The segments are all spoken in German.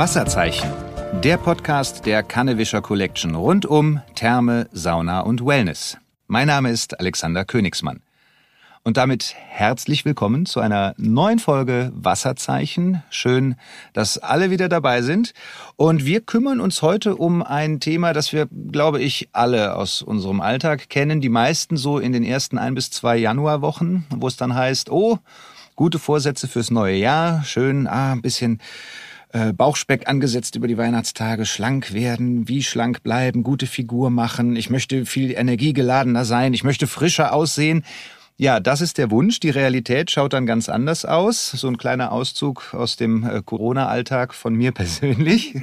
Wasserzeichen. Der Podcast der Kannewischer Collection rund um Therme, Sauna und Wellness. Mein Name ist Alexander Königsmann. Und damit herzlich willkommen zu einer neuen Folge Wasserzeichen. Schön, dass alle wieder dabei sind. Und wir kümmern uns heute um ein Thema, das wir, glaube ich, alle aus unserem Alltag kennen. Die meisten so in den ersten ein bis zwei Januarwochen, wo es dann heißt, oh, gute Vorsätze fürs neue Jahr. Schön, ah, ein bisschen äh, Bauchspeck angesetzt über die Weihnachtstage, schlank werden, wie schlank bleiben, gute Figur machen. Ich möchte viel energiegeladener sein. Ich möchte frischer aussehen. Ja, das ist der Wunsch. Die Realität schaut dann ganz anders aus. So ein kleiner Auszug aus dem äh, Corona-Alltag von mir persönlich.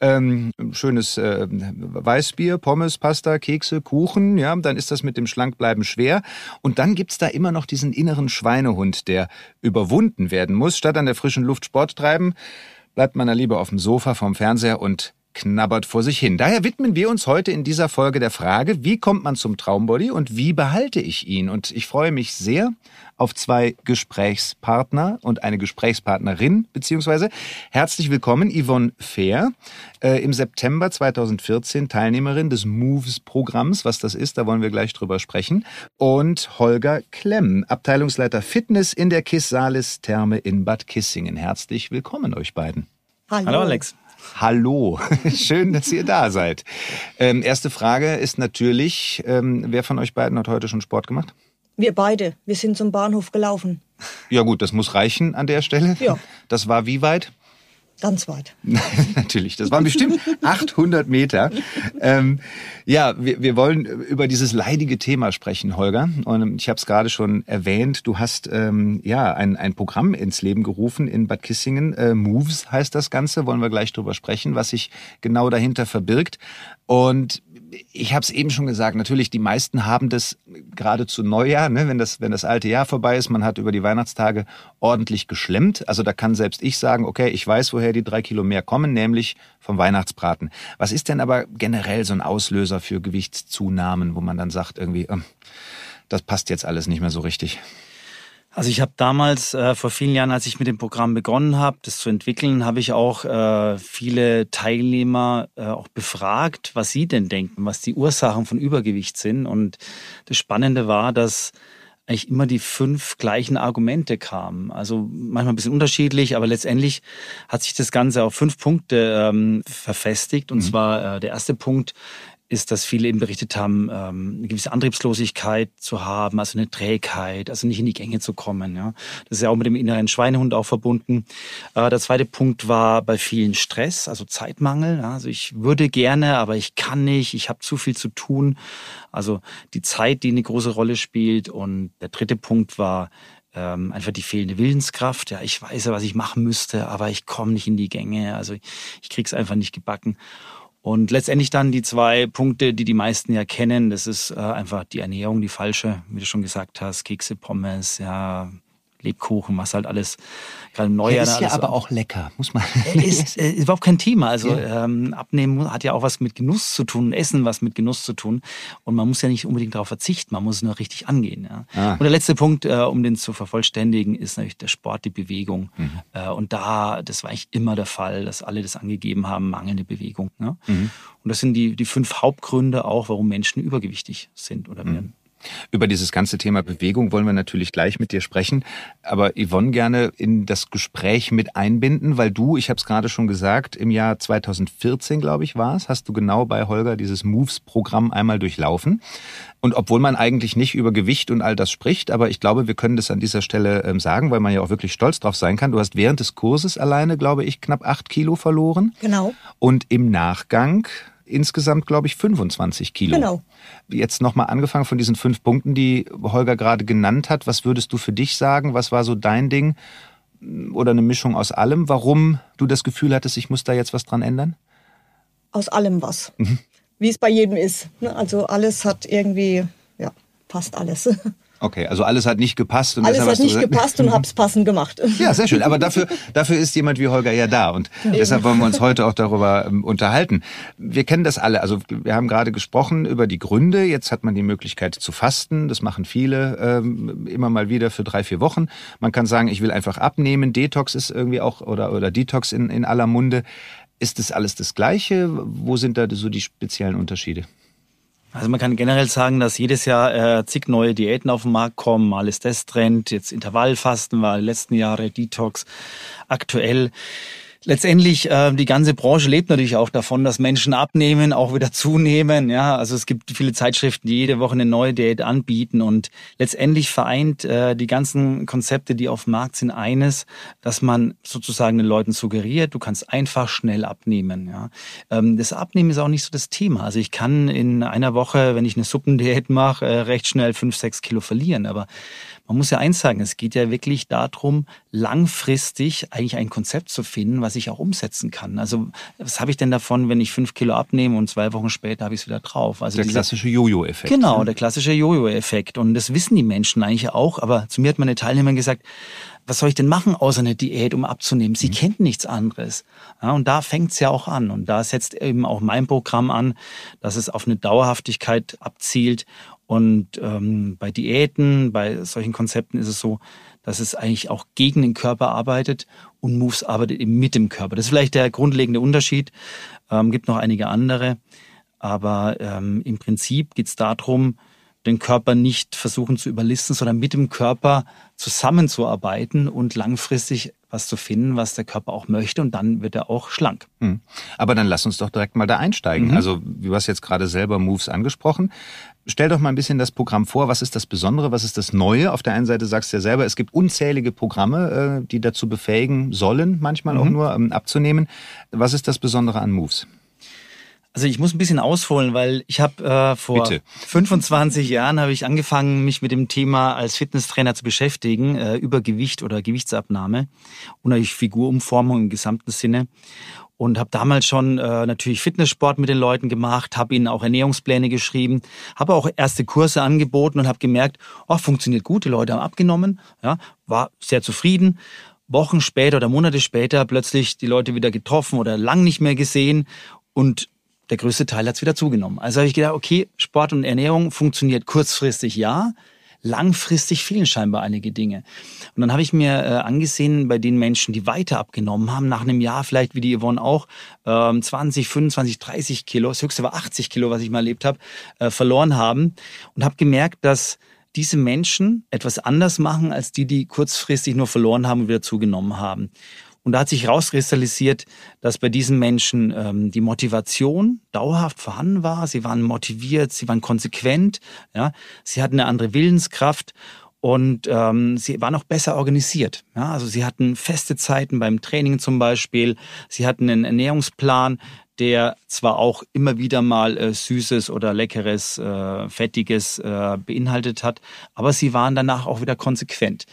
ähm, schönes äh, Weißbier, Pommes, Pasta, Kekse, Kuchen. Ja, dann ist das mit dem Schlankbleiben schwer. Und dann gibt's da immer noch diesen inneren Schweinehund, der überwunden werden muss. Statt an der frischen Luft Sport treiben, bleibt man da lieber auf dem Sofa vorm Fernseher und knabbert vor sich hin. Daher widmen wir uns heute in dieser Folge der Frage, wie kommt man zum Traumbody und wie behalte ich ihn? Und ich freue mich sehr auf zwei Gesprächspartner und eine Gesprächspartnerin, beziehungsweise herzlich willkommen Yvonne Fair, äh, im September 2014 Teilnehmerin des Moves-Programms. Was das ist, da wollen wir gleich drüber sprechen. Und Holger Klemm, Abteilungsleiter Fitness in der Kissalis Therme in Bad Kissingen. Herzlich willkommen euch beiden. Hallo, Hallo Alex. Hallo, schön, dass ihr da seid. Ähm, erste Frage ist natürlich, ähm, wer von euch beiden hat heute schon Sport gemacht? Wir beide. Wir sind zum Bahnhof gelaufen. Ja gut, das muss reichen an der Stelle. Ja. Das war wie weit? Ganz weit. Natürlich, das waren bestimmt 800 Meter. Ähm, ja, wir, wir wollen über dieses leidige Thema sprechen, Holger. Und ich habe es gerade schon erwähnt. Du hast ähm, ja ein, ein Programm ins Leben gerufen in Bad Kissingen. Äh, Moves heißt das Ganze. Wollen wir gleich drüber sprechen, was sich genau dahinter verbirgt. Und ich habe es eben schon gesagt, natürlich, die meisten haben das gerade zu Neujahr, ne, wenn, das, wenn das alte Jahr vorbei ist, man hat über die Weihnachtstage ordentlich geschlemmt. Also da kann selbst ich sagen, okay, ich weiß, woher die drei Kilo mehr kommen, nämlich vom Weihnachtsbraten. Was ist denn aber generell so ein Auslöser für Gewichtszunahmen, wo man dann sagt, irgendwie, äh, das passt jetzt alles nicht mehr so richtig? Also ich habe damals äh, vor vielen Jahren, als ich mit dem Programm begonnen habe, das zu entwickeln, habe ich auch äh, viele Teilnehmer äh, auch befragt, was sie denn denken, was die Ursachen von Übergewicht sind. Und das Spannende war, dass eigentlich immer die fünf gleichen Argumente kamen. Also manchmal ein bisschen unterschiedlich, aber letztendlich hat sich das Ganze auf fünf Punkte ähm, verfestigt. Und mhm. zwar äh, der erste Punkt ist, dass viele eben berichtet haben, ähm, eine gewisse Antriebslosigkeit zu haben, also eine Trägheit, also nicht in die Gänge zu kommen. Ja. Das ist ja auch mit dem inneren Schweinehund auch verbunden. Äh, der zweite Punkt war bei vielen Stress, also Zeitmangel. Ja. Also ich würde gerne, aber ich kann nicht, ich habe zu viel zu tun. Also die Zeit, die eine große Rolle spielt. Und der dritte Punkt war ähm, einfach die fehlende Willenskraft. Ja, ich weiß ja, was ich machen müsste, aber ich komme nicht in die Gänge. Also ich, ich krieg's einfach nicht gebacken. Und letztendlich dann die zwei Punkte, die die meisten ja kennen, das ist äh, einfach die Ernährung, die falsche, wie du schon gesagt hast, Kekse, Pommes, ja, Lebkuchen, was halt alles gerade neu ja, ist ja aber auch lecker, muss man. Ist, ist überhaupt kein Thema. Also ja. ähm, Abnehmen hat ja auch was mit Genuss zu tun, Essen was mit Genuss zu tun. Und man muss ja nicht unbedingt darauf verzichten, man muss es nur richtig angehen. Ja. Ah. Und der letzte Punkt, äh, um den zu vervollständigen, ist natürlich der Sport, die Bewegung. Mhm. Äh, und da, das war eigentlich immer der Fall, dass alle das angegeben haben, mangelnde Bewegung. Ne? Mhm. Und das sind die, die fünf Hauptgründe auch, warum Menschen übergewichtig sind oder mhm. Über dieses ganze Thema Bewegung wollen wir natürlich gleich mit dir sprechen, aber Yvonne gerne in das Gespräch mit einbinden, weil du, ich habe es gerade schon gesagt, im Jahr 2014, glaube ich, war es, hast du genau bei Holger dieses Moves-Programm einmal durchlaufen. Und obwohl man eigentlich nicht über Gewicht und all das spricht, aber ich glaube, wir können das an dieser Stelle ähm, sagen, weil man ja auch wirklich stolz drauf sein kann. Du hast während des Kurses alleine, glaube ich, knapp acht Kilo verloren. Genau. Und im Nachgang insgesamt, glaube ich, 25 Kilo. Genau. Jetzt nochmal angefangen von diesen fünf Punkten, die Holger gerade genannt hat. Was würdest du für dich sagen? Was war so dein Ding? Oder eine Mischung aus allem, warum du das Gefühl hattest, ich muss da jetzt was dran ändern? Aus allem was. Mhm. Wie es bei jedem ist. Ne? Also alles hat irgendwie, ja, passt alles. Okay, also alles hat nicht gepasst. Und alles hat nicht gepasst und hab's passend gemacht. Ja, sehr schön. Aber dafür, dafür ist jemand wie Holger ja da. Und ja. deshalb wollen wir uns heute auch darüber ähm, unterhalten. Wir kennen das alle. Also wir haben gerade gesprochen über die Gründe. Jetzt hat man die Möglichkeit zu fasten. Das machen viele ähm, immer mal wieder für drei, vier Wochen. Man kann sagen, ich will einfach abnehmen. Detox ist irgendwie auch, oder, oder Detox in, in aller Munde. Ist das alles das Gleiche? Wo sind da so die speziellen Unterschiede? Also man kann generell sagen, dass jedes Jahr äh, zig neue Diäten auf den Markt kommen. Mal ist das Trend, jetzt Intervallfasten war letzten Jahre Detox. Aktuell letztendlich äh, die ganze Branche lebt natürlich auch davon, dass Menschen abnehmen, auch wieder zunehmen. Ja, also es gibt viele Zeitschriften, die jede Woche eine neue Diät anbieten und letztendlich vereint äh, die ganzen Konzepte, die auf dem Markt sind, eines, dass man sozusagen den Leuten suggeriert, du kannst einfach schnell abnehmen. Ja, ähm, das Abnehmen ist auch nicht so das Thema. Also ich kann in einer Woche, wenn ich eine Suppendiät mache, äh, recht schnell fünf, sechs Kilo verlieren, aber man muss ja eins sagen, es geht ja wirklich darum, langfristig eigentlich ein Konzept zu finden, was ich auch umsetzen kann. Also was habe ich denn davon, wenn ich fünf Kilo abnehme und zwei Wochen später habe ich es wieder drauf? Also der diese, klassische Jojo-Effekt. Genau, ne? der klassische Jojo-Effekt. Und das wissen die Menschen eigentlich auch. Aber zu mir hat meine Teilnehmerin gesagt, was soll ich denn machen außer eine Diät, um abzunehmen? Sie mhm. kennt nichts anderes. Ja, und da fängt es ja auch an. Und da setzt eben auch mein Programm an, dass es auf eine Dauerhaftigkeit abzielt und ähm, bei Diäten, bei solchen Konzepten ist es so, dass es eigentlich auch gegen den Körper arbeitet und Moves arbeitet eben mit dem Körper. Das ist vielleicht der grundlegende Unterschied. Ähm, gibt noch einige andere. Aber ähm, im Prinzip geht es darum, den Körper nicht versuchen zu überlisten, sondern mit dem Körper zusammenzuarbeiten und langfristig was zu finden, was der Körper auch möchte und dann wird er auch schlank. Hm. Aber dann lass uns doch direkt mal da einsteigen. Mhm. Also, du hast jetzt gerade selber Moves angesprochen. Stell doch mal ein bisschen das Programm vor. Was ist das Besondere? Was ist das Neue? Auf der einen Seite sagst du ja selber, es gibt unzählige Programme, äh, die dazu befähigen sollen, manchmal mhm. auch nur ähm, abzunehmen. Was ist das Besondere an Moves? Also ich muss ein bisschen ausholen, weil ich habe äh, vor Bitte. 25 Jahren habe ich angefangen, mich mit dem Thema als Fitnesstrainer zu beschäftigen, äh, über Gewicht oder Gewichtsabnahme und natürlich Figurumformung im gesamten Sinne. Und habe damals schon äh, natürlich Fitnesssport mit den Leuten gemacht, habe ihnen auch Ernährungspläne geschrieben, habe auch erste Kurse angeboten und habe gemerkt, oh, funktioniert gut, die Leute haben abgenommen, ja, war sehr zufrieden. Wochen später oder Monate später plötzlich die Leute wieder getroffen oder lang nicht mehr gesehen und der größte Teil hat es wieder zugenommen. Also habe ich gedacht, okay, Sport und Ernährung funktioniert kurzfristig ja, langfristig fehlen scheinbar einige Dinge. Und dann habe ich mir äh, angesehen, bei den Menschen, die weiter abgenommen haben, nach einem Jahr vielleicht wie die Yvonne auch, ähm, 20, 25, 30 Kilo, das höchste war 80 Kilo, was ich mal erlebt habe, äh, verloren haben und habe gemerkt, dass diese Menschen etwas anders machen als die, die kurzfristig nur verloren haben und wieder zugenommen haben. Und da hat sich herauskristallisiert, dass bei diesen Menschen ähm, die Motivation dauerhaft vorhanden war. Sie waren motiviert, sie waren konsequent, ja, sie hatten eine andere Willenskraft und ähm, sie waren auch besser organisiert. Ja, also sie hatten feste Zeiten beim Training zum Beispiel. Sie hatten einen Ernährungsplan, der zwar auch immer wieder mal äh, Süßes oder Leckeres, äh, Fettiges äh, beinhaltet hat, aber sie waren danach auch wieder konsequent.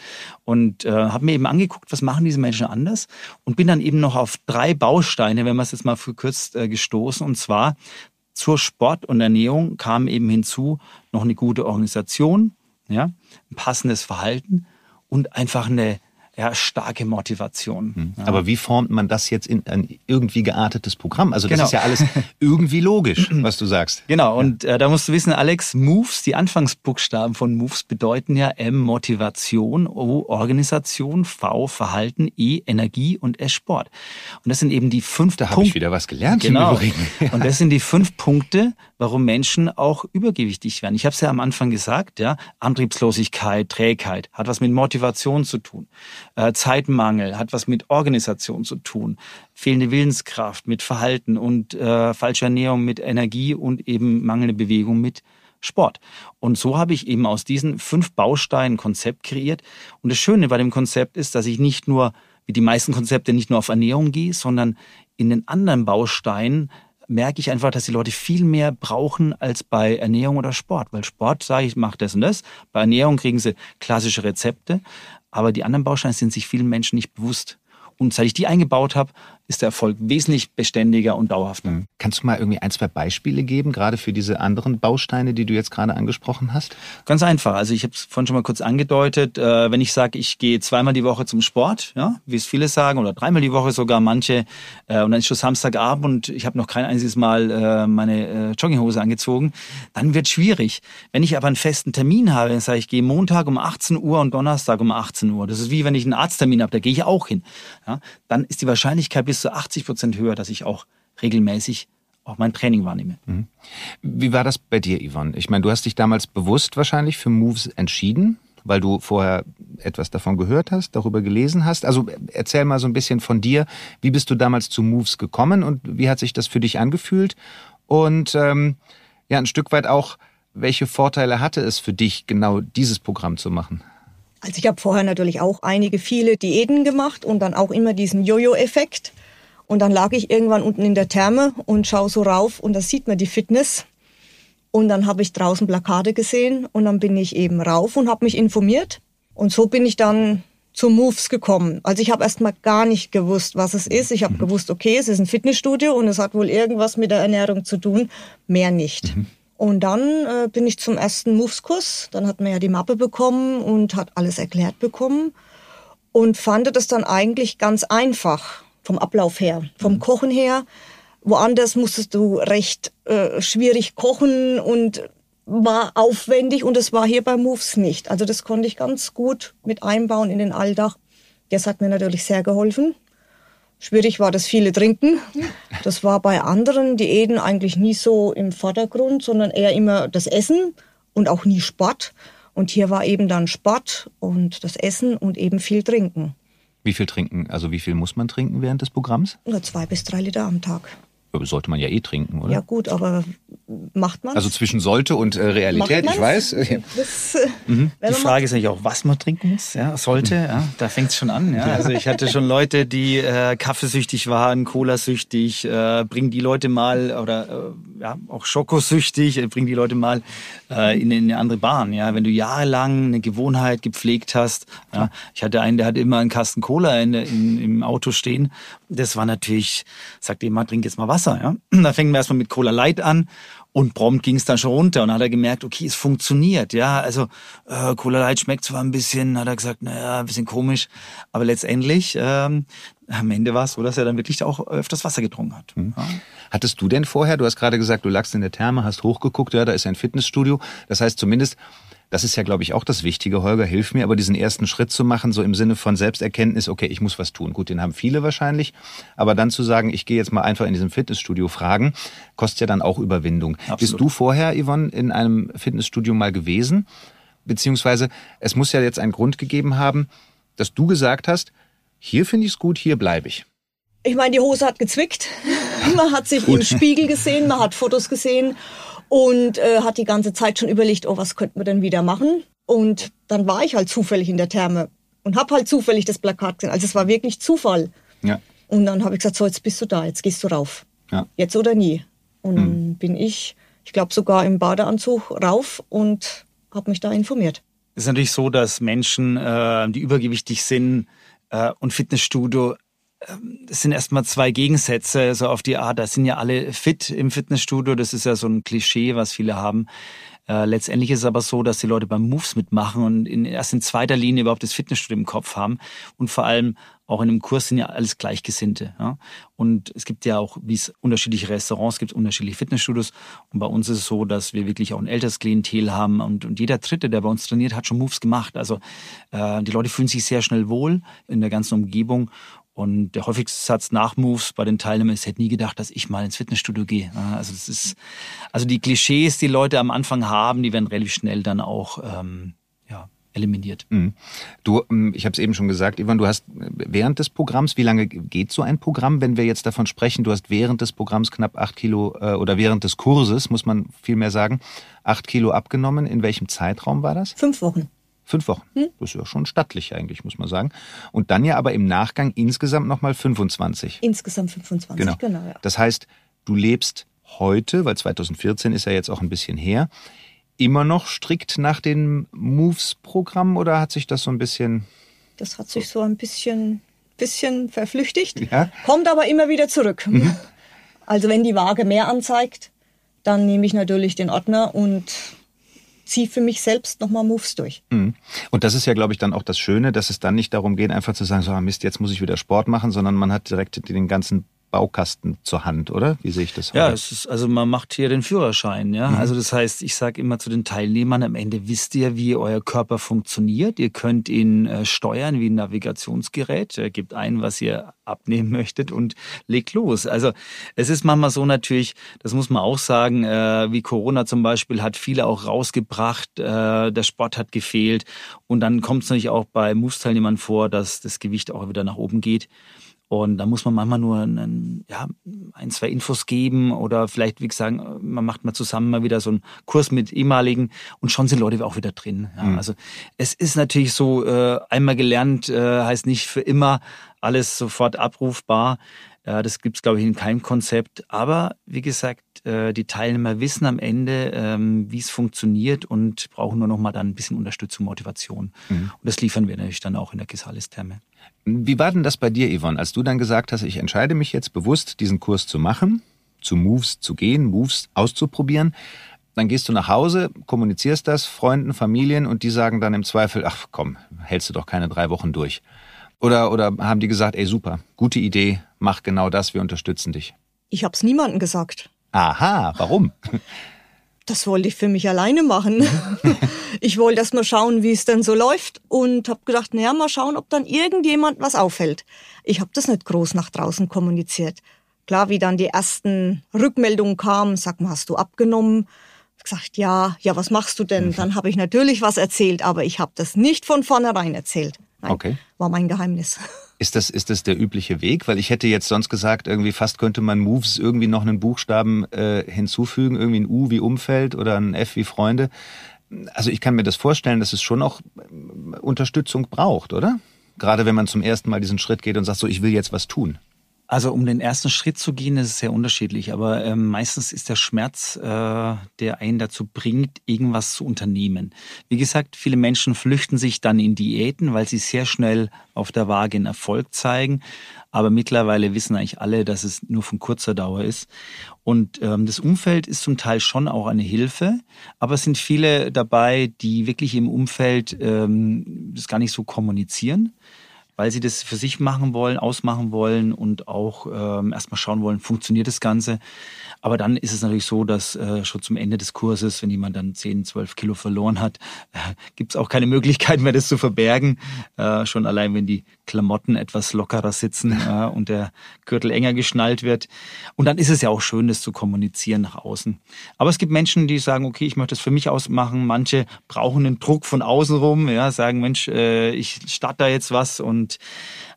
Und äh, habe mir eben angeguckt, was machen diese Menschen anders und bin dann eben noch auf drei Bausteine, wenn man es jetzt mal verkürzt, äh, gestoßen. Und zwar zur Sport und Ernährung kam eben hinzu noch eine gute Organisation, ja, ein passendes Verhalten und einfach eine ja, starke Motivation. Hm. Ja. Aber wie formt man das jetzt in ein irgendwie geartetes Programm? Also das genau. ist ja alles irgendwie logisch, was du sagst. Genau, und äh, da musst du wissen, Alex, Moves, die Anfangsbuchstaben von Moves bedeuten ja M, Motivation, O, Organisation, V, Verhalten, E, Energie und S, Sport. Und das sind eben die fünf Da habe ich wieder was gelernt genau. und das sind die fünf Punkte, warum Menschen auch übergewichtig werden. Ich habe es ja am Anfang gesagt, ja, Antriebslosigkeit, Trägheit, hat was mit Motivation zu tun. Äh, Zeitmangel hat was mit Organisation zu tun, fehlende Willenskraft mit Verhalten und äh, falsche Ernährung mit Energie und eben mangelnde Bewegung mit Sport. Und so habe ich eben aus diesen fünf Bausteinen ein Konzept kreiert. Und das Schöne bei dem Konzept ist, dass ich nicht nur, wie die meisten Konzepte, nicht nur auf Ernährung gehe, sondern in den anderen Bausteinen merke ich einfach, dass die Leute viel mehr brauchen als bei Ernährung oder Sport. Weil Sport sage ich, mach das und das. Bei Ernährung kriegen sie klassische Rezepte. Aber die anderen Bausteine sind sich vielen Menschen nicht bewusst. Und seit ich die eingebaut habe, ist der Erfolg wesentlich beständiger und dauerhafter. Mhm. Kannst du mal irgendwie ein, zwei Beispiele geben, gerade für diese anderen Bausteine, die du jetzt gerade angesprochen hast? Ganz einfach. Also ich habe es vorhin schon mal kurz angedeutet. Äh, wenn ich sage, ich gehe zweimal die Woche zum Sport, ja, wie es viele sagen, oder dreimal die Woche sogar manche, äh, und dann ist schon Samstagabend und ich habe noch kein einziges Mal äh, meine äh, Jogginghose angezogen, dann wird schwierig. Wenn ich aber einen festen Termin habe, dann sage ich, ich gehe Montag um 18 Uhr und Donnerstag um 18 Uhr. Das ist wie wenn ich einen Arzttermin habe, da gehe ich auch hin. Ja, dann ist die Wahrscheinlichkeit bis zu 80 Prozent höher, dass ich auch regelmäßig auch mein Training wahrnehme. Mhm. Wie war das bei dir, Yvonne? Ich meine, du hast dich damals bewusst wahrscheinlich für Moves entschieden, weil du vorher etwas davon gehört hast, darüber gelesen hast. Also erzähl mal so ein bisschen von dir. Wie bist du damals zu Moves gekommen und wie hat sich das für dich angefühlt? Und ähm, ja, ein Stück weit auch, welche Vorteile hatte es für dich, genau dieses Programm zu machen? Also ich habe vorher natürlich auch einige, viele Diäten gemacht und dann auch immer diesen Jojo-Effekt. Und dann lag ich irgendwann unten in der Therme und schaue so rauf und da sieht man die Fitness. Und dann habe ich draußen Plakate gesehen und dann bin ich eben rauf und habe mich informiert. Und so bin ich dann zu Moves gekommen. Also ich habe erst mal gar nicht gewusst, was es ist. Ich habe mhm. gewusst, okay, es ist ein Fitnessstudio und es hat wohl irgendwas mit der Ernährung zu tun, mehr nicht. Mhm. Und dann äh, bin ich zum ersten Moves-Kurs. Dann hat man ja die Mappe bekommen und hat alles erklärt bekommen. Und fand das dann eigentlich ganz einfach vom Ablauf her, vom mhm. Kochen her. Woanders musstest du recht äh, schwierig kochen und war aufwendig und das war hier bei Moves nicht. Also das konnte ich ganz gut mit einbauen in den Alltag. Das hat mir natürlich sehr geholfen. Schwierig war das viele trinken. Das war bei anderen Diäten eigentlich nie so im Vordergrund, sondern eher immer das Essen und auch nie Sport. Und hier war eben dann Sport und das Essen und eben viel trinken. Wie viel trinken? Also wie viel muss man trinken während des Programms? Nur zwei bis drei Liter am Tag. Sollte man ja eh trinken, oder? Ja gut, aber macht man Also zwischen sollte und äh, Realität, ich weiß. Das, äh, mhm. Die Frage ist natürlich auch, was man trinken muss. Ja, sollte, ja, da fängt es schon an. Ja. Also ich hatte schon Leute, die äh, kaffeesüchtig waren, colasüchtig, äh, bring die Leute mal, oder äh, ja, auch schokosüchtig, äh, bring die Leute mal äh, in, in eine andere Bahn. Ja, Wenn du jahrelang eine Gewohnheit gepflegt hast. Ja. Ich hatte einen, der hat immer einen Kasten Cola in, in, im Auto stehen. Das war natürlich, sagt jemand, trink jetzt mal Wasser Wasser. Ja? Da fängt man erstmal mit Cola Light an und prompt ging es dann schon runter und dann hat er gemerkt, okay, es funktioniert. Ja, also äh, Cola Light schmeckt zwar ein bisschen, hat er gesagt, naja, ein bisschen komisch, aber letztendlich ähm, am Ende war es so, dass er dann wirklich auch öfters Wasser getrunken hat. Mhm. Ja. Hattest du denn vorher, du hast gerade gesagt, du lagst in der Therme, hast hochgeguckt, ja, da ist ein Fitnessstudio. Das heißt zumindest das ist ja, glaube ich, auch das Wichtige. Holger, hilf mir, aber diesen ersten Schritt zu machen, so im Sinne von Selbsterkenntnis, okay, ich muss was tun. Gut, den haben viele wahrscheinlich. Aber dann zu sagen, ich gehe jetzt mal einfach in diesem Fitnessstudio fragen, kostet ja dann auch Überwindung. Absolut. Bist du vorher, Yvonne, in einem Fitnessstudio mal gewesen? Beziehungsweise, es muss ja jetzt einen Grund gegeben haben, dass du gesagt hast, hier finde ich es gut, hier bleibe ich. Ich meine, die Hose hat gezwickt. Man hat sich im Spiegel gesehen, man hat Fotos gesehen und äh, hat die ganze Zeit schon überlegt, oh, was könnten wir denn wieder machen? Und dann war ich halt zufällig in der Therme und habe halt zufällig das Plakat gesehen. Also es war wirklich Zufall. Ja. Und dann habe ich gesagt, so jetzt bist du da, jetzt gehst du rauf. Ja. Jetzt oder nie. Und dann mhm. bin ich, ich glaube sogar im Badeanzug rauf und habe mich da informiert. Es ist natürlich so, dass Menschen, äh, die übergewichtig sind äh, und Fitnessstudio das sind erstmal zwei Gegensätze, so auf die Art, da sind ja alle fit im Fitnessstudio, das ist ja so ein Klischee, was viele haben. Äh, letztendlich ist es aber so, dass die Leute beim Moves mitmachen und in, erst in zweiter Linie überhaupt das Fitnessstudio im Kopf haben. Und vor allem auch in einem Kurs sind ja alles Gleichgesinnte. Ja? Und es gibt ja auch, wie es unterschiedliche Restaurants gibt, unterschiedliche Fitnessstudios. Und bei uns ist es so, dass wir wirklich auch ein älteres Klientel haben. Und, und jeder Dritte, der bei uns trainiert, hat schon Moves gemacht. Also äh, die Leute fühlen sich sehr schnell wohl in der ganzen Umgebung. Und der häufigste Satz nach Moves bei den Teilnehmern ist, hätte nie gedacht, dass ich mal ins Fitnessstudio gehe. Also das ist, also die Klischees, die Leute am Anfang haben, die werden relativ schnell dann auch ähm, ja, eliminiert. Mhm. Du, ähm, ich habe es eben schon gesagt, Ivan, du hast während des Programms, wie lange geht so ein Programm, wenn wir jetzt davon sprechen, du hast während des Programms knapp acht Kilo äh, oder während des Kurses, muss man viel mehr sagen, acht Kilo abgenommen. In welchem Zeitraum war das? Fünf Wochen. Fünf Wochen. Hm? Das ist ja schon stattlich eigentlich, muss man sagen. Und dann ja aber im Nachgang insgesamt nochmal 25. Insgesamt 25, genau. genau ja. Das heißt, du lebst heute, weil 2014 ist ja jetzt auch ein bisschen her, immer noch strikt nach dem Moves-Programm oder hat sich das so ein bisschen... Das hat sich so ein bisschen bisschen verflüchtigt, ja. kommt aber immer wieder zurück. Mhm. Also wenn die Waage mehr anzeigt, dann nehme ich natürlich den Ordner und ziehe für mich selbst nochmal Moves durch. Mhm. Und das ist ja, glaube ich, dann auch das Schöne, dass es dann nicht darum geht, einfach zu sagen, so ah, Mist, jetzt muss ich wieder Sport machen, sondern man hat direkt den ganzen Baukasten zur Hand, oder? Wie sehe ich das? Ja, es ist, also man macht hier den Führerschein, ja. Mhm. Also das heißt, ich sage immer zu den Teilnehmern, am Ende wisst ihr, wie euer Körper funktioniert. Ihr könnt ihn äh, steuern wie ein Navigationsgerät. Er gibt ein, was ihr abnehmen möchtet und legt los. Also es ist manchmal so natürlich, das muss man auch sagen, äh, wie Corona zum Beispiel hat viele auch rausgebracht, äh, der Sport hat gefehlt und dann kommt es natürlich auch bei Moves-Teilnehmern vor, dass das Gewicht auch wieder nach oben geht. Und da muss man manchmal nur einen, ja, ein, zwei Infos geben oder vielleicht, wie gesagt, man macht mal zusammen mal wieder so einen Kurs mit ehemaligen und schon sind Leute auch wieder drin. Ja, mhm. Also es ist natürlich so, äh, einmal gelernt äh, heißt nicht für immer alles sofort abrufbar. Äh, das gibt es, glaube ich, in keinem Konzept. Aber wie gesagt, äh, die Teilnehmer wissen am Ende, ähm, wie es funktioniert und brauchen nur noch mal dann ein bisschen Unterstützung, Motivation. Mhm. Und das liefern wir natürlich dann auch in der Gesalis-Therme. Wie war denn das bei dir, Yvonne, als du dann gesagt hast, ich entscheide mich jetzt bewusst, diesen Kurs zu machen, zu Moves zu gehen, Moves auszuprobieren? Dann gehst du nach Hause, kommunizierst das Freunden, Familien und die sagen dann im Zweifel, ach komm, hältst du doch keine drei Wochen durch. Oder, oder haben die gesagt, ey super, gute Idee, mach genau das, wir unterstützen dich. Ich hab's niemandem gesagt. Aha, warum? das wollte ich für mich alleine machen. ich wollte erst mal schauen, wie es denn so läuft und habe gedacht, naja, mal schauen, ob dann irgendjemand was auffällt. Ich habe das nicht groß nach draußen kommuniziert. Klar, wie dann die ersten Rückmeldungen kamen, sag mal, hast du abgenommen? Ich gesagt, ja, ja, was machst du denn? Dann habe ich natürlich was erzählt, aber ich habe das nicht von vornherein erzählt. Nein, okay. War mein Geheimnis. Ist das, ist das der übliche Weg? Weil ich hätte jetzt sonst gesagt, irgendwie fast könnte man Moves irgendwie noch einen Buchstaben äh, hinzufügen, irgendwie ein U wie Umfeld oder ein F wie Freunde. Also ich kann mir das vorstellen, dass es schon auch äh, Unterstützung braucht, oder? Gerade wenn man zum ersten Mal diesen Schritt geht und sagt, so ich will jetzt was tun. Also um den ersten Schritt zu gehen, ist es sehr unterschiedlich. Aber ähm, meistens ist der Schmerz, äh, der einen dazu bringt, irgendwas zu unternehmen. Wie gesagt, viele Menschen flüchten sich dann in Diäten, weil sie sehr schnell auf der Waage einen Erfolg zeigen. Aber mittlerweile wissen eigentlich alle, dass es nur von kurzer Dauer ist. Und ähm, das Umfeld ist zum Teil schon auch eine Hilfe. Aber es sind viele dabei, die wirklich im Umfeld ähm, das gar nicht so kommunizieren weil sie das für sich machen wollen, ausmachen wollen und auch ähm, erstmal schauen wollen, funktioniert das Ganze. Aber dann ist es natürlich so, dass äh, schon zum Ende des Kurses, wenn jemand dann 10, 12 Kilo verloren hat, äh, gibt es auch keine Möglichkeit mehr, das zu verbergen. Äh, schon allein, wenn die Klamotten etwas lockerer sitzen äh, und der Gürtel enger geschnallt wird. Und dann ist es ja auch schön, das zu kommunizieren nach außen. Aber es gibt Menschen, die sagen, okay, ich möchte das für mich ausmachen. Manche brauchen den Druck von außen rum, ja, sagen, Mensch, äh, ich starte da jetzt was und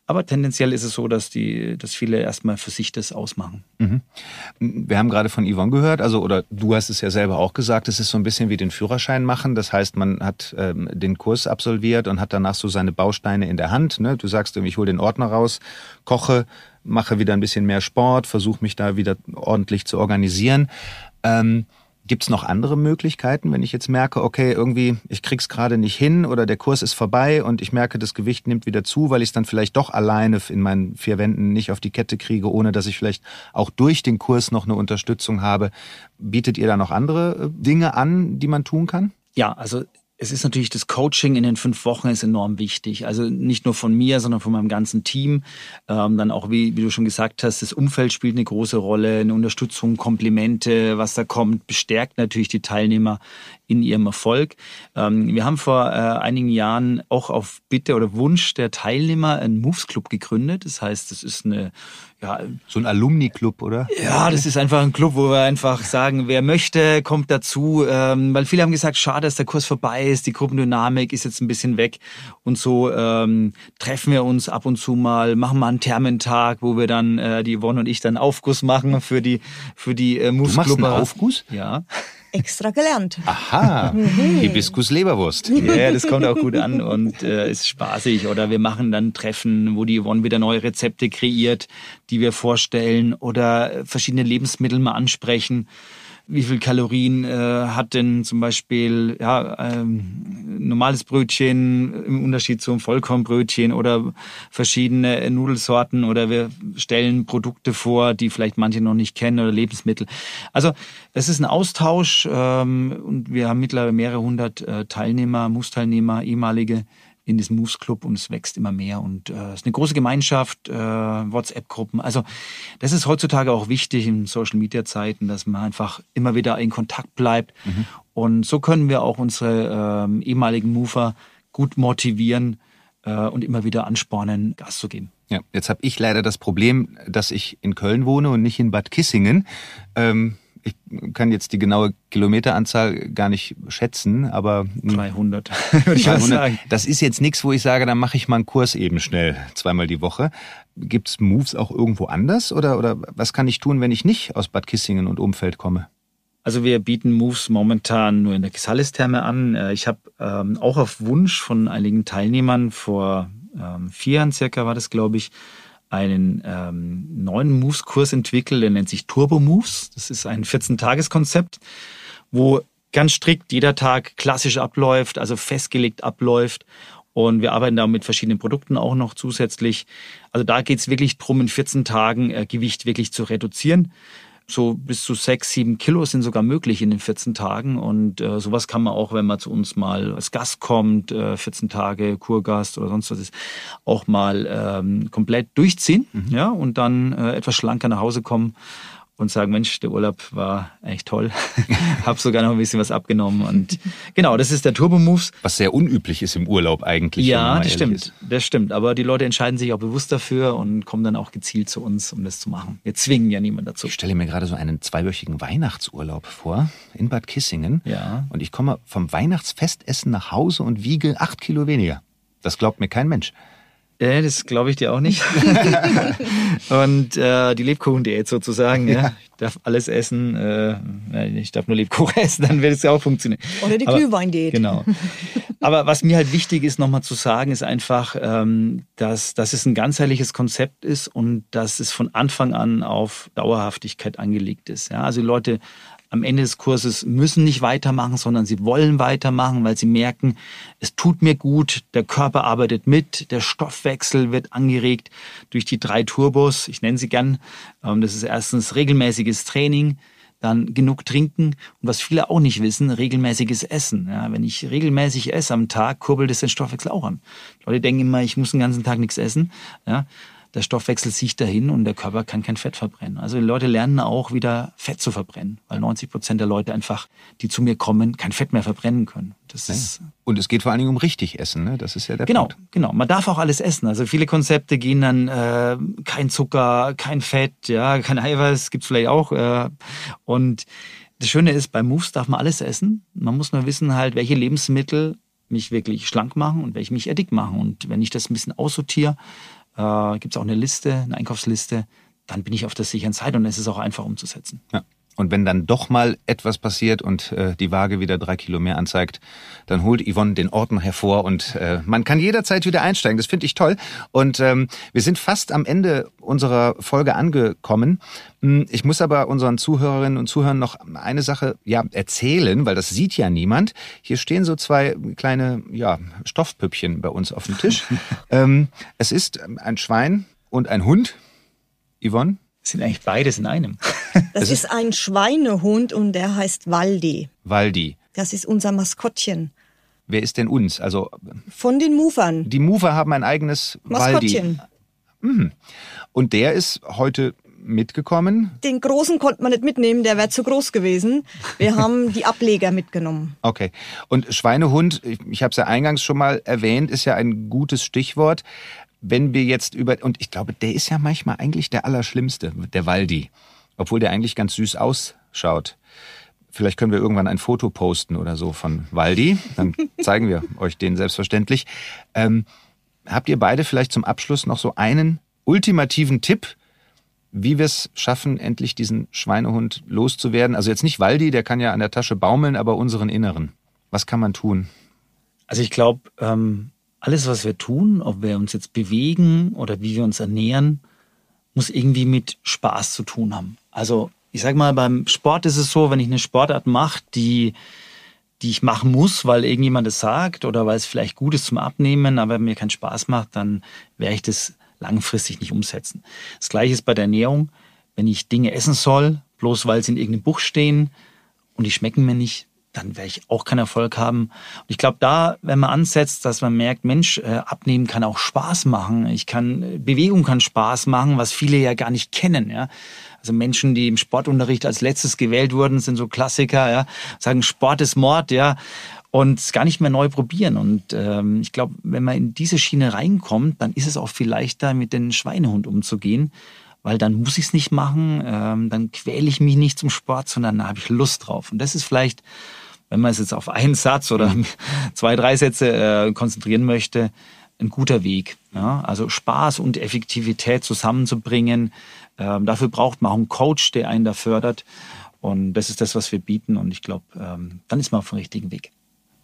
aber tendenziell ist es so, dass die, dass viele erstmal für sich das ausmachen. Mhm. Wir haben gerade von Yvonne gehört, also oder du hast es ja selber auch gesagt, es ist so ein bisschen wie den Führerschein machen. Das heißt, man hat ähm, den Kurs absolviert und hat danach so seine Bausteine in der Hand. Ne? Du sagst, ich hole den Ordner raus, koche, mache wieder ein bisschen mehr Sport, versuche mich da wieder ordentlich zu organisieren. Ähm, Gibt es noch andere Möglichkeiten, wenn ich jetzt merke, okay, irgendwie, ich krieg's gerade nicht hin oder der Kurs ist vorbei und ich merke, das Gewicht nimmt wieder zu, weil ich es dann vielleicht doch alleine in meinen vier Wänden nicht auf die Kette kriege, ohne dass ich vielleicht auch durch den Kurs noch eine Unterstützung habe. Bietet ihr da noch andere äh, Dinge an, die man tun kann? Ja, also es ist natürlich das Coaching in den fünf Wochen ist enorm wichtig. Also nicht nur von mir, sondern von meinem ganzen Team. Ähm, dann auch, wie, wie du schon gesagt hast, das Umfeld spielt eine große Rolle, eine Unterstützung, Komplimente, was da kommt, bestärkt natürlich die Teilnehmer in ihrem Erfolg. Ähm, wir haben vor äh, einigen Jahren auch auf Bitte oder Wunsch der Teilnehmer einen Moves Club gegründet. Das heißt, das ist eine ja, so ein Alumni-Club, oder? Ja, das ist einfach ein Club, wo wir einfach sagen, wer möchte, kommt dazu. Ähm, weil viele haben gesagt, schade, dass der Kurs vorbei ist, die Gruppendynamik ist jetzt ein bisschen weg. Und so ähm, treffen wir uns ab und zu mal, machen mal einen Thermentag, wo wir dann, äh, die Yvonne und ich dann Aufguss machen für die, für die äh, Moves Club. Aufguss? Ja extra gelernt. Aha, mhm. Hibiskus-Leberwurst. Ja, das kommt auch gut an und äh, ist spaßig. Oder wir machen dann Treffen, wo die Yvonne wieder neue Rezepte kreiert, die wir vorstellen oder verschiedene Lebensmittel mal ansprechen. Wie viel Kalorien äh, hat denn zum Beispiel ja, ähm, normales Brötchen im Unterschied zum Vollkornbrötchen oder verschiedene Nudelsorten oder wir stellen Produkte vor, die vielleicht manche noch nicht kennen oder Lebensmittel. Also es ist ein Austausch ähm, und wir haben mittlerweile mehrere hundert äh, Teilnehmer, Muss-Teilnehmer, ehemalige in diesem Moves Club und es wächst immer mehr und äh, es ist eine große Gemeinschaft, äh, WhatsApp-Gruppen. Also das ist heutzutage auch wichtig in Social Media Zeiten, dass man einfach immer wieder in Kontakt bleibt mhm. und so können wir auch unsere äh, ehemaligen Mover gut motivieren äh, und immer wieder anspornen, Gas zu geben. Ja, jetzt habe ich leider das Problem, dass ich in Köln wohne und nicht in Bad Kissingen. Ähm ich kann jetzt die genaue Kilometeranzahl gar nicht schätzen, aber 300 würde ich 300, sagen. Das ist jetzt nichts, wo ich sage, dann mache ich mal einen Kurs eben schnell zweimal die Woche. Gibt's Moves auch irgendwo anders oder oder was kann ich tun, wenn ich nicht aus Bad Kissingen und Umfeld komme? Also wir bieten Moves momentan nur in der Gesallis-Therme an. Äh, ich habe ähm, auch auf Wunsch von einigen Teilnehmern vor ähm, vier Jahren circa war das, glaube ich, einen ähm, neuen Moves-Kurs entwickelt, der nennt sich Turbo Moves. Das ist ein 14-Tages-Konzept, wo ganz strikt jeder Tag klassisch abläuft, also festgelegt abläuft. Und wir arbeiten da mit verschiedenen Produkten auch noch zusätzlich. Also da geht es wirklich drum, in 14 Tagen äh, Gewicht wirklich zu reduzieren so bis zu sechs, sieben Kilo sind sogar möglich in den 14 Tagen. Und äh, sowas kann man auch, wenn man zu uns mal als Gast kommt, äh, 14 Tage Kurgast oder sonst was ist, auch mal ähm, komplett durchziehen, mhm. ja, und dann äh, etwas schlanker nach Hause kommen und sagen, Mensch, der Urlaub war echt toll. Hab sogar noch ein bisschen was abgenommen. Und genau, das ist der Turbo Moves. Was sehr unüblich ist im Urlaub eigentlich. Ja, das stimmt. Ist. Das stimmt. Aber die Leute entscheiden sich auch bewusst dafür und kommen dann auch gezielt zu uns, um das zu machen. Wir zwingen ja niemand dazu. Ich stelle mir gerade so einen zweiwöchigen Weihnachtsurlaub vor in Bad Kissingen. Ja. Und ich komme vom Weihnachtsfestessen nach Hause und wiege acht Kilo weniger. Das glaubt mir kein Mensch. Äh, das glaube ich dir auch nicht. und äh, die Lebkuchen-Diät sozusagen, ja. ja. Ich darf alles essen, äh, ich darf nur Lebkuchen essen, dann wird es ja auch funktionieren. Oder die Glühwein-Diät. Genau. Aber was mir halt wichtig ist, nochmal zu sagen, ist einfach, ähm, dass, dass es ein ganzheitliches Konzept ist und dass es von Anfang an auf Dauerhaftigkeit angelegt ist. Ja, also Leute am Ende des Kurses müssen nicht weitermachen, sondern sie wollen weitermachen, weil sie merken, es tut mir gut, der Körper arbeitet mit, der Stoffwechsel wird angeregt durch die drei Turbos, ich nenne sie gern. Ähm, das ist erstens regelmäßiges Training, dann genug trinken und was viele auch nicht wissen, regelmäßiges Essen. Ja, wenn ich regelmäßig esse am Tag, kurbelt es den Stoffwechsel auch an. Leute denken immer, ich muss den ganzen Tag nichts essen. Ja, der Stoffwechsel sich dahin und der Körper kann kein Fett verbrennen. Also die Leute lernen auch wieder Fett zu verbrennen, weil 90 Prozent der Leute einfach, die zu mir kommen, kein Fett mehr verbrennen können. Das ja. ist und es geht vor allen Dingen um richtig Essen, ne? Das ist ja der genau, Punkt. Genau, Man darf auch alles essen. Also viele Konzepte gehen dann äh, kein Zucker, kein Fett, ja, kein Eiweiß, gibt's vielleicht auch. Äh, und das Schöne ist, bei Moves darf man alles essen. Man muss nur wissen halt, welche Lebensmittel mich wirklich schlank machen und welche mich dick machen. Und wenn ich das ein bisschen aussortiere, äh, gibt es auch eine Liste, eine Einkaufsliste, dann bin ich auf der sicheren Seite und es ist auch einfach umzusetzen. Ja. Und wenn dann doch mal etwas passiert und äh, die Waage wieder drei Kilo mehr anzeigt, dann holt Yvonne den Ordner hervor und äh, man kann jederzeit wieder einsteigen. Das finde ich toll. Und ähm, wir sind fast am Ende unserer Folge angekommen. Hm, ich muss aber unseren Zuhörerinnen und Zuhörern noch eine Sache ja erzählen, weil das sieht ja niemand. Hier stehen so zwei kleine ja, Stoffpüppchen bei uns auf dem Tisch. ähm, es ist ein Schwein und ein Hund. Yvonne, sind eigentlich beides in einem. Das ist ein Schweinehund und der heißt Waldi. Waldi. Das ist unser Maskottchen. Wer ist denn uns? Also von den Movern. Die Mover haben ein eigenes Maskottchen. Waldi. Mhm. Und der ist heute mitgekommen? Den großen konnte man nicht mitnehmen, der wäre zu groß gewesen. Wir haben die Ableger mitgenommen. Okay. Und Schweinehund, ich habe es ja eingangs schon mal erwähnt, ist ja ein gutes Stichwort wenn wir jetzt über, und ich glaube, der ist ja manchmal eigentlich der Allerschlimmste, der Waldi. Obwohl der eigentlich ganz süß ausschaut. Vielleicht können wir irgendwann ein Foto posten oder so von Waldi. Dann zeigen wir euch den selbstverständlich. Ähm, habt ihr beide vielleicht zum Abschluss noch so einen ultimativen Tipp, wie wir es schaffen, endlich diesen Schweinehund loszuwerden? Also jetzt nicht Waldi, der kann ja an der Tasche baumeln, aber unseren Inneren. Was kann man tun? Also ich glaube, ähm, alles, was wir tun, ob wir uns jetzt bewegen oder wie wir uns ernähren, muss irgendwie mit Spaß zu tun haben. Also ich sag mal, beim Sport ist es so, wenn ich eine Sportart mache, die die ich machen muss, weil irgendjemand es sagt oder weil es vielleicht gut ist zum Abnehmen, aber mir keinen Spaß macht, dann werde ich das langfristig nicht umsetzen. Das gleiche ist bei der Ernährung. Wenn ich Dinge essen soll, bloß weil sie in irgendeinem Buch stehen und die schmecken mir nicht, dann werde ich auch keinen Erfolg haben. Und ich glaube, da, wenn man ansetzt, dass man merkt, Mensch, äh, abnehmen kann auch Spaß machen. Ich kann, Bewegung kann Spaß machen, was viele ja gar nicht kennen, ja. Also Menschen, die im Sportunterricht als letztes gewählt wurden, sind so Klassiker, ja, sagen Sport ist Mord, ja, und gar nicht mehr neu probieren. Und ähm, ich glaube, wenn man in diese Schiene reinkommt, dann ist es auch viel leichter, mit dem Schweinehund umzugehen, weil dann muss ich es nicht machen, ähm, dann quäle ich mich nicht zum Sport, sondern da habe ich Lust drauf. Und das ist vielleicht, wenn man es jetzt auf einen Satz oder zwei, drei Sätze äh, konzentrieren möchte, ein guter Weg. Ja? Also Spaß und Effektivität zusammenzubringen, ähm, dafür braucht man auch einen Coach, der einen da fördert. Und das ist das, was wir bieten. Und ich glaube, ähm, dann ist man auf dem richtigen Weg.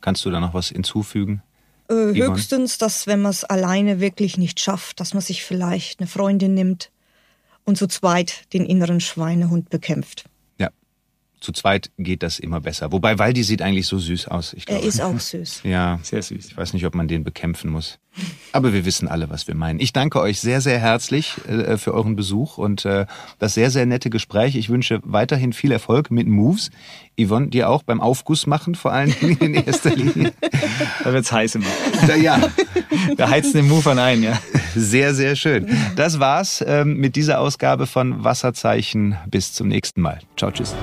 Kannst du da noch was hinzufügen? Äh, höchstens, dass wenn man es alleine wirklich nicht schafft, dass man sich vielleicht eine Freundin nimmt und zu zweit den inneren Schweinehund bekämpft zu zweit geht das immer besser. Wobei Waldi sieht eigentlich so süß aus. Ich er ist auch süß. Ja, sehr süß. Ich weiß nicht, ob man den bekämpfen muss. Aber wir wissen alle, was wir meinen. Ich danke euch sehr, sehr herzlich äh, für euren Besuch und äh, das sehr, sehr nette Gespräch. Ich wünsche weiterhin viel Erfolg mit Moves. Yvonne, dir auch beim Aufguss machen, vor allen Dingen in erster Linie. da wird's heiß immer. Da, ja. Wir heizen den Move an ein, ja. Sehr, sehr schön. Das war's ähm, mit dieser Ausgabe von Wasserzeichen. Bis zum nächsten Mal. Ciao, tschüss.